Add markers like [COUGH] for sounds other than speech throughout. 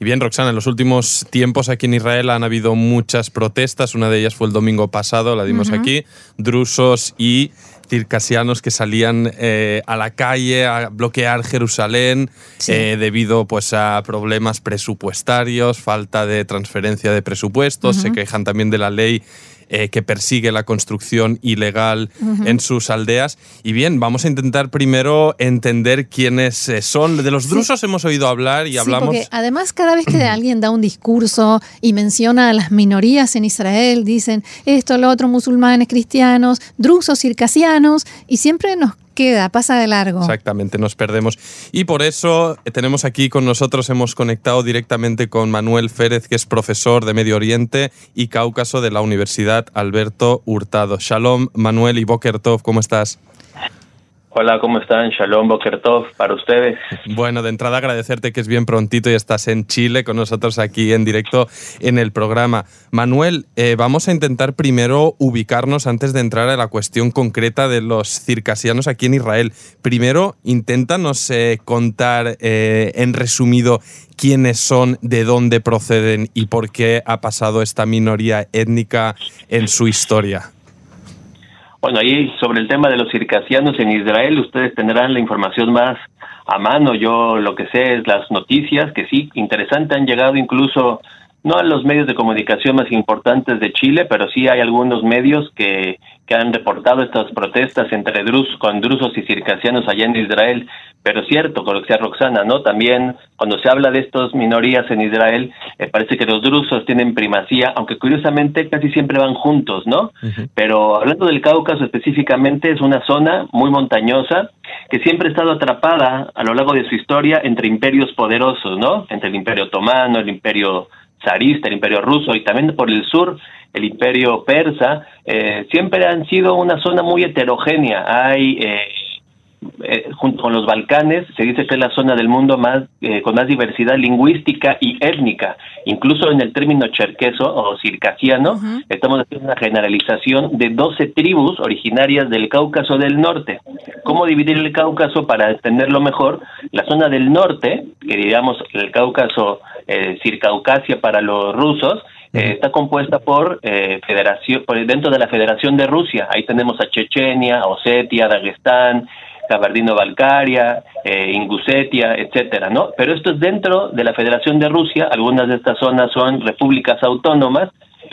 Y bien, Roxana, en los últimos tiempos aquí en Israel han habido muchas protestas. Una de ellas fue el domingo pasado, la dimos aquí. Drusos y circasianos que salían eh, a la calle a bloquear Jerusalén eh, debido pues, a problemas presupuestarios, falta de transferencia de presupuestos. Se quejan también de la ley eh, que persigue la construcción ilegal en sus aldeas. Y bien, vamos a intentar primero entender quiénes eh, son. De los drusos hemos oído hablar y hablamos. Porque además, cada vez que [CLEARS THROAT] alguien da un discurso y menciona a las minorías en Israel, dicen esto, lo otro, musulmanes, cristianos, drusos, circasianos, y siempre nos queda, pasa de largo. Exactamente, nos perdemos. Y por eso eh, tenemos aquí con nosotros, hemos conectado directamente con Manuel Férez, que es profesor de Medio Oriente y Cáucaso de la Universidad Alberto Hurtado. Shalom, Manuel y Bokertov, ¿cómo estás? Hola, ¿cómo están? Shalom, Bokertov, para ustedes. Bueno, de entrada agradecerte que es bien prontito y estás en Chile con nosotros aquí en directo en el programa. Manuel, eh, vamos a intentar primero ubicarnos antes de entrar a la cuestión concreta de los circasianos aquí en Israel. Primero, inténtanos eh, contar eh, en resumido quiénes son, de dónde proceden y por qué ha pasado esta minoría étnica en su historia. Bueno, ahí sobre el tema de los circasianos en Israel, ustedes tendrán la información más a mano. Yo lo que sé es las noticias, que sí, interesante, han llegado incluso no a los medios de comunicación más importantes de Chile, pero sí hay algunos medios que, que han reportado estas protestas entre drus, con drusos y circasianos allá en Israel. Pero cierto, con lo que sea Roxana, ¿no? También cuando se habla de estas minorías en Israel, eh, parece que los drusos tienen primacía, aunque curiosamente casi siempre van juntos, ¿no? Pero hablando del Cáucaso específicamente, es una zona muy montañosa que siempre ha estado atrapada a lo largo de su historia entre imperios poderosos, ¿no? Entre el Imperio Otomano, el Imperio zarista, el imperio ruso y también por el sur el imperio persa, eh, siempre han sido una zona muy heterogénea. Hay eh, eh, junto con los Balcanes, se dice que es la zona del mundo más eh, con más diversidad lingüística y étnica. Incluso en el término cherqueso o circasiano, estamos haciendo una generalización de 12 tribus originarias del Cáucaso del Norte. ¿Cómo dividir el Cáucaso para entenderlo mejor? La zona del norte, que digamos el Cáucaso eh, circaucasia para los rusos, eh, está compuesta por federación por dentro de la Federación de Rusia. Ahí tenemos a Chechenia, Osetia, Dagestán, Kabardino-Balcaria, eh, Ingusetia, etcétera, ¿no? Pero esto es dentro de la Federación de Rusia, algunas de estas zonas son repúblicas autónomas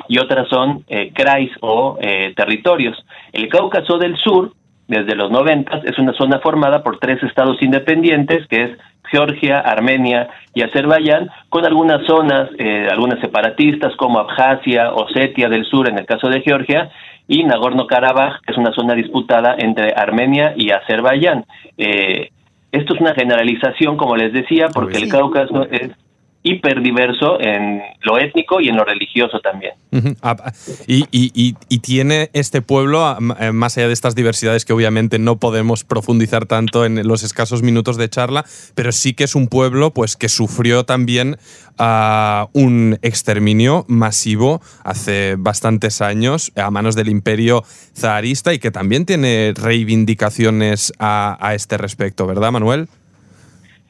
y otras son eh, krais o eh, territorios. El Cáucaso del Sur, desde los noventas, es una zona formada por tres estados independientes, que es Georgia, Armenia y Azerbaiyán, con algunas zonas, eh, algunas separatistas como Abjasia, Osetia del Sur en el caso de Georgia, y Nagorno-Karabaj, que es una zona disputada entre Armenia y Azerbaiyán. Eh, esto es una generalización, como les decía, porque el Cáucaso es hiperdiverso en lo étnico y en lo religioso también. Ah, y, y, tiene este pueblo, eh, más allá de estas diversidades que obviamente no podemos profundizar tanto en los escasos minutos de charla, pero sí que es un pueblo pues, que sufrió también uh, un exterminio masivo hace bastantes años a manos del imperio zarista y que también tiene reivindicaciones a, a este respecto, ¿verdad, Manuel?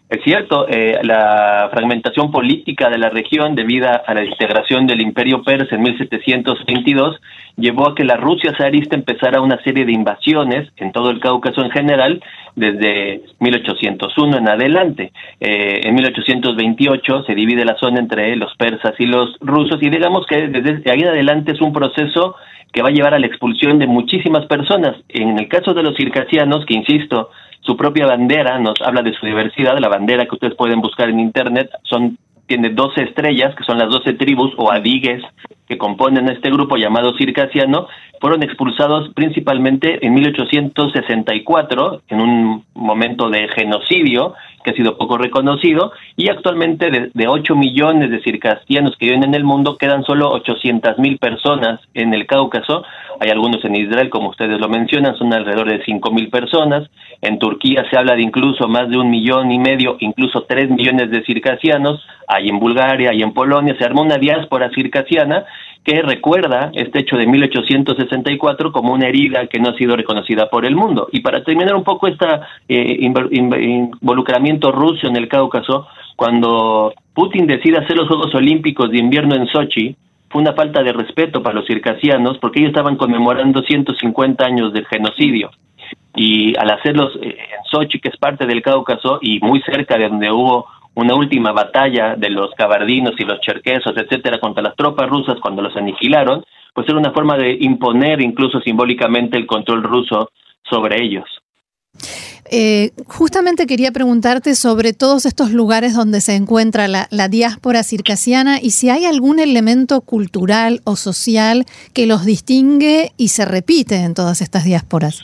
Es cierto, eh, la fragmentación política de la región debido a la integración del imperio persa en 1722 llevó a que la Rusia zarista empezara una serie de invasiones en todo el Cáucaso en general desde 1801 en adelante. Eh, en 1828 se divide la zona entre los persas y los rusos y digamos que desde ahí en adelante es un proceso que va a llevar a la expulsión de muchísimas personas. En el caso de los circasianos, que insisto, su propia bandera nos habla de su diversidad, la bandera que ustedes pueden buscar en internet son tiene 12 estrellas, que son las 12 tribus o adigues que componen este grupo llamado circasiano, fueron expulsados principalmente en 1864, en un momento de genocidio que ha sido poco reconocido, y actualmente de, de 8 millones de circasianos que viven en el mundo, quedan solo 800 mil personas en el Cáucaso, hay algunos en Israel, como ustedes lo mencionan, son alrededor de 5 mil personas, en Turquía se habla de incluso más de un millón y medio, incluso tres millones de circasianos, hay en Bulgaria, hay en Polonia, se armó una diáspora circasiana que recuerda este hecho de 1864 como una herida que no ha sido reconocida por el mundo. Y para terminar un poco este involucramiento ruso en el Cáucaso, cuando Putin decide hacer los Juegos Olímpicos de invierno en Sochi, fue una falta de respeto para los circasianos porque ellos estaban conmemorando 150 años del genocidio. Y al hacerlos eh, en Sochi, que es parte del Cáucaso y muy cerca de donde hubo una última batalla de los cabardinos y los cherquesos, etcétera, contra las tropas rusas cuando los aniquilaron, pues era una forma de imponer incluso simbólicamente el control ruso sobre ellos. Eh, justamente quería preguntarte sobre todos estos lugares donde se encuentra la, la, diáspora circasiana y si hay algún elemento cultural o social que los distingue y se repite en todas estas diásporas.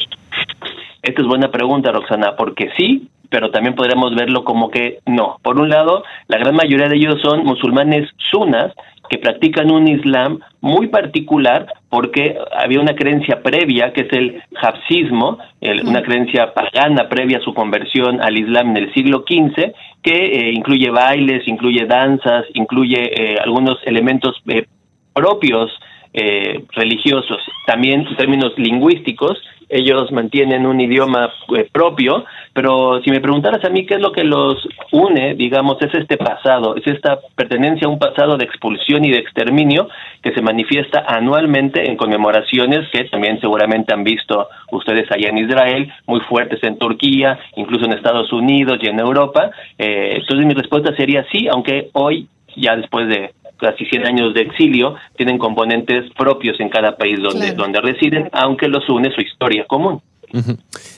Esta es buena pregunta, Roxana, porque sí, pero también podríamos verlo como que no. Por un lado, la gran mayoría de ellos son musulmanes sunas que practican un islam muy particular porque había una creencia previa que es el hafsismo, una creencia pagana previa a su conversión al islam en el siglo XV que eh, incluye bailes, incluye danzas, incluye eh, algunos elementos eh, propios religiosos, también en términos lingüísticos ellos mantienen un idioma eh, propio, pero si me preguntaras a mí qué es lo que los une, digamos, es este pasado, es esta pertenencia a un pasado de expulsión y de exterminio que se manifiesta anualmente en conmemoraciones que también seguramente han visto ustedes allá en Israel, muy fuertes en Turquía, incluso en Estados Unidos y en Europa. Eh, entonces mi respuesta sería sí, aunque hoy, ya después de casi 100 años de exilio, tienen componentes propios en cada país donde, donde residen, aunque los une su historia común.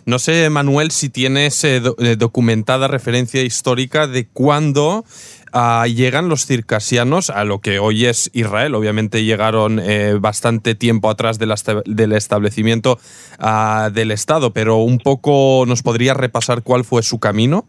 No sé, Manuel, si tienes eh, eh, documentada referencia histórica de cuándo ah, llegan los circasianos a lo que hoy es Israel. Obviamente llegaron eh, bastante tiempo atrás del establecimiento ah, del Estado, pero un poco nos podría repasar cuál fue su camino.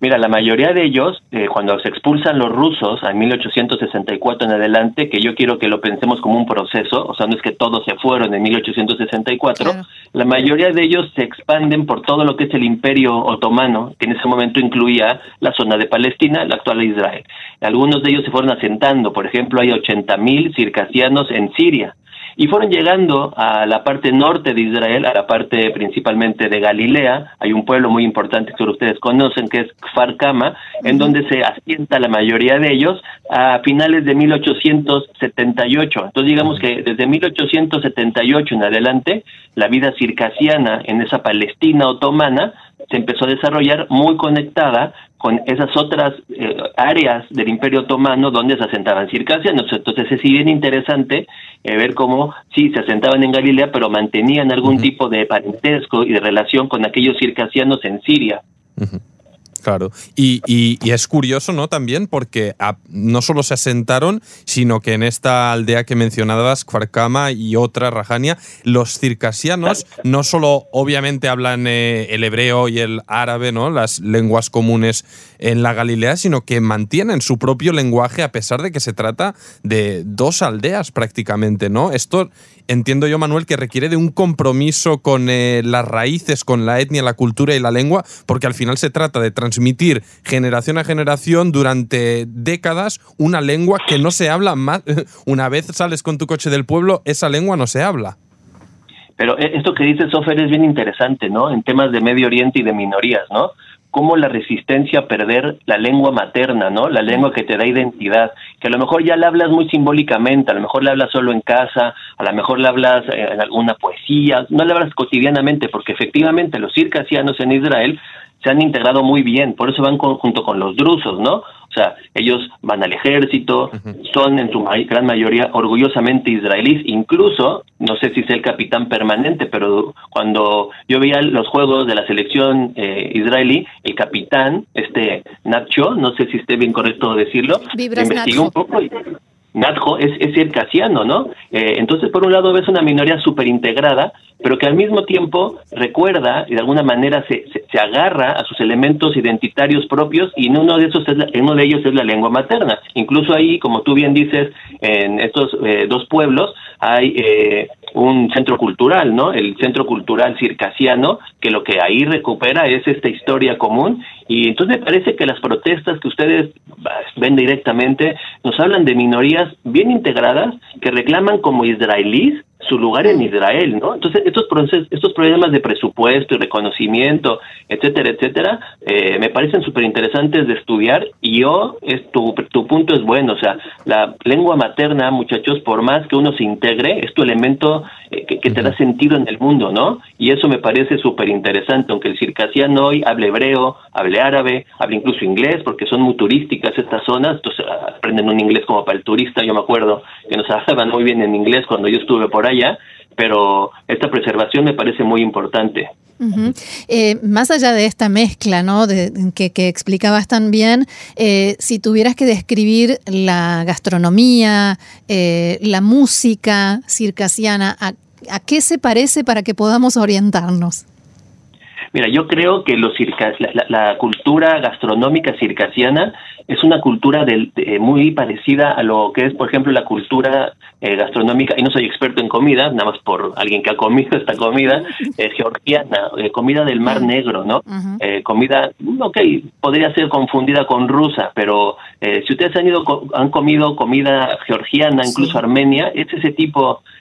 Mira, la mayoría de ellos, eh, cuando se expulsan los rusos en 1864 en adelante, que yo quiero que lo pensemos como un proceso, o sea, no es que todos se fueron en 1864, la mayoría de ellos se expanden por todo lo que es el imperio otomano, que en ese momento incluía la zona de Palestina, la actual Israel. Algunos de ellos se fueron asentando, por ejemplo, hay 80.000 circasianos en Siria y fueron llegando a la parte norte de Israel, a la parte principalmente de Galilea. Hay un pueblo muy importante que ustedes conocen, que es Kfar Kama, en donde se asienta la mayoría de ellos a finales de 1878. Entonces digamos que desde 1878 en adelante, la vida circasiana en esa Palestina otomana se empezó a desarrollar muy conectada con esas otras eh, áreas del Imperio Otomano donde se asentaban circasianos. Entonces es bien interesante eh, ver cómo sí se asentaban en Galilea, pero mantenían algún tipo de parentesco y de relación con aquellos circasianos en Siria. Claro, y, y, es curioso, ¿no? También porque no solo se asentaron, sino que en esta aldea que mencionabas, Kfarkama y otra, Rajania, los circasianos no solo obviamente hablan eh, el hebreo y el árabe, ¿no? Las lenguas comunes en la Galilea, sino que mantienen su propio lenguaje a pesar de que se trata de dos aldeas prácticamente, ¿no? Esto entiendo yo, Manuel, que requiere de un compromiso con eh, las raíces, con la etnia, la cultura y la lengua, porque al final se trata de transmitir generación a generación durante décadas una lengua que no se habla más. [LAUGHS] Una vez sales con tu coche del pueblo, esa lengua no se habla. Pero eh, esto que dice Sofer es bien interesante, ¿no? En temas de Medio Oriente y de minorías, ¿no? Como la resistencia a perder la lengua materna, ¿no? La lengua que te da identidad, que a lo mejor ya la hablas muy simbólicamente, a lo mejor la hablas solo en casa, a lo mejor la hablas en alguna poesía, no la hablas cotidianamente, porque efectivamente los circasianos en Israel se han integrado muy bien, por eso van junto con los drusos, ¿no? O sea, ellos van al ejército, son en su gran mayoría orgullosamente israelíes, incluso, no sé si es el capitán permanente, pero cuando yo veía los juegos de la selección eh, israelí, el capitán, este Nacho, no sé si esté bien correcto decirlo, investigué un poco y Nadjo es, es circasiano, ¿no? Eh, entonces, por un lado, ves una minoría súper integrada, pero que al mismo tiempo recuerda y de alguna manera se, se, agarra a sus elementos identitarios propios y uno de esos es uno de ellos es la lengua materna. Incluso ahí, como tú bien dices, en estos eh, dos pueblos hay eh, un centro cultural, ¿no? El centro cultural circasiano, que lo que ahí recupera es esta historia común. Y entonces me parece que las protestas que ustedes ven directamente nos hablan de minorías bien integradas que reclaman como israelíes su lugar en Israel, ¿no? Entonces, estos, procesos, estos problemas de presupuesto y reconocimiento, etcétera, etcétera, eh, me parecen súper interesantes de estudiar y yo, es, tu, tu punto es bueno, o sea, la lengua materna, muchachos, por más que uno se integre, es tu elemento eh, que, te da sentido en el mundo, ¿no? Y eso me parece súper interesante, aunque el circasiano hoy hable hebreo, hable árabe, hable incluso inglés, porque son muy turísticas estas zonas, entonces ah, aprenden un inglés como para el turista, yo me acuerdo que nos [LAUGHS] hablaban muy bien en inglés cuando yo estuve por allá, pero esta preservación me parece muy importante. Eh, más allá de esta mezcla ¿no? de, que, explicabas tan bien, eh, si tuvieras que describir la gastronomía, eh, la música circasiana, ¿a, qué se parece para que podamos orientarnos? Mira, yo creo que los la, cultura gastronómica circasiana es una cultura muy parecida a lo que es, por ejemplo, la cultura eh, gastronómica, y no soy experto en comida, nada más por alguien que ha comido [LAUGHS] esta comida, [LAUGHS] eh, georgiana, eh, comida del Mar Negro, ¿no? comida, ok, podría ser confundida con rusa, pero si ustedes han, ido, han comido comida georgiana, incluso armenia, es ese tipo de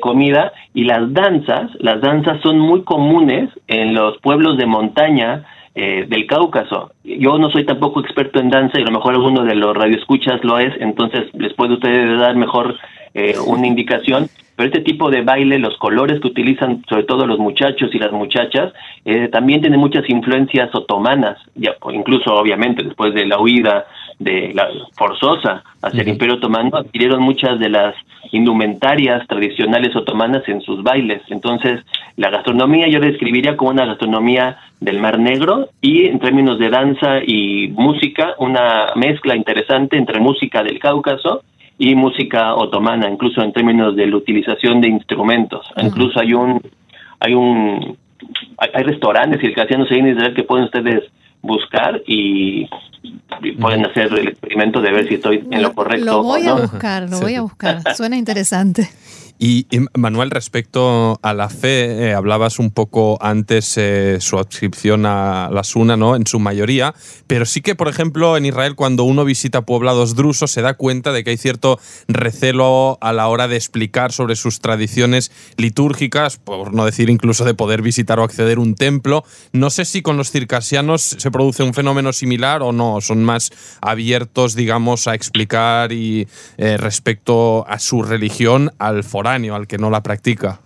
comida, y las danzas, las danzas son muy comunes en los pueblos de montaña, eh, del Cáucaso. Yo no soy tampoco experto en danza y a lo mejor alguno de los radioescuchas lo es, entonces les puede ustedes dar mejor eh, una indicación. Pero este tipo de baile, los colores que utilizan sobre todo los muchachos y las muchachas, eh, también tiene muchas influencias otomanas, ya, incluso obviamente después de la huida de la forzosa hacia el Imperio Otomano, adquirieron muchas de las indumentarias tradicionales otomanas en sus bailes. Entonces, la gastronomía yo la describiría como una gastronomía del Mar Negro y en términos de danza y música, una mezcla interesante entre música del Cáucaso y música otomana, incluso en términos de la utilización de instrumentos. Incluso hay un hay un hay, restaurantes circasianos en Israel que pueden ustedes buscar y, pueden hacer el experimento de ver si estoy en lo correcto. Lo voy a buscar, lo voy a buscar. Suena interesante. [LAUGHS] Y, Manuel, respecto a la fe, eh, hablabas un poco antes eh, su adscripción a la Suna, ¿no? En su mayoría, pero sí que, por ejemplo, en Israel, cuando uno visita poblados drusos, se da cuenta de que hay cierto recelo a la hora de explicar sobre sus tradiciones litúrgicas, por no decir incluso de poder visitar o acceder a un templo. No sé si con los circasianos se produce un fenómeno similar o no, son más abiertos, digamos, a explicar y eh, respecto a su religión al al que no la practica?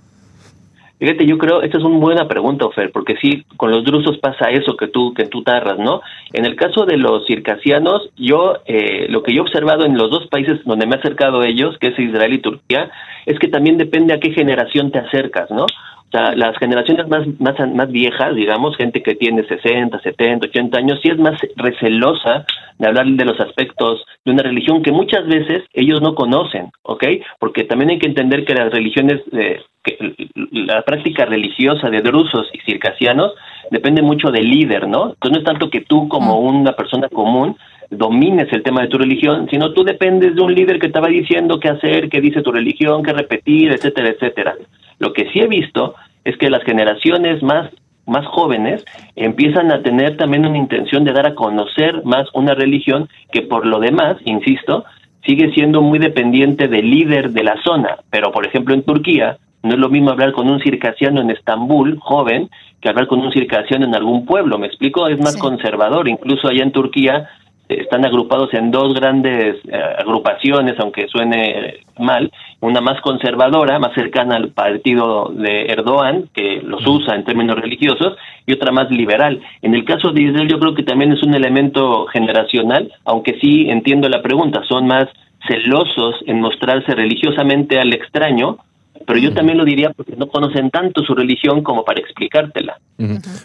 Fíjate, yo creo, esta es una buena pregunta, Ofer, porque sí, con los drusos pasa eso que tú, que tú tarras, ¿no? En el caso de los circasianos, yo, eh, lo que yo he observado en los dos países donde me he acercado a ellos, que es Israel y Turquía, es que también depende a qué generación te acercas, ¿no? O sea, las generaciones más, más, más viejas, digamos, gente que tiene 60, 70, 80 años, sí es más recelosa de hablar de los aspectos de una religión que muchas veces ellos no conocen, ¿ok? Porque también hay que entender que las religiones, eh, que la práctica religiosa de drusos y circasianos depende mucho del líder, ¿no? Entonces no es tanto que tú como una persona común domines el tema de tu religión, sino tú dependes de un líder que te va diciendo qué hacer, qué dice tu religión, qué repetir, etcétera, etcétera. Lo que sí he visto es que las generaciones más más jóvenes empiezan a tener también una intención de dar a conocer más una religión que por lo demás, insisto, sigue siendo muy dependiente del líder de la zona. Pero, por ejemplo, en Turquía, no es lo mismo hablar con un circasiano en Estambul, joven, que hablar con un circasiano en algún pueblo. ¿Me explico? Es más conservador. Incluso allá en Turquía están agrupados en dos grandes eh, agrupaciones, aunque suene mal, una más conservadora, más cercana al partido de Erdogan, que los usa en términos religiosos, y otra más liberal. En el caso de Israel yo creo que también es un elemento generacional, aunque sí entiendo la pregunta, son más celosos en mostrarse religiosamente al extraño, pero yo también lo diría porque no conocen tanto su religión como para explicártela.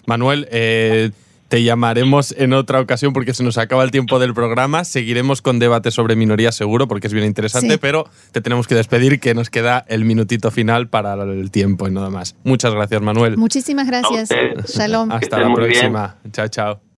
Manuel, eh, te llamaremos en otra ocasión porque se nos acaba el tiempo del programa. Seguiremos con debate sobre minoría seguro porque es bien interesante, pero te tenemos que despedir que nos queda el minutito final para el tiempo y nada más. Muchas gracias, Manuel. Muchísimas gracias. Shalom. Hasta la próxima. Chao, chao.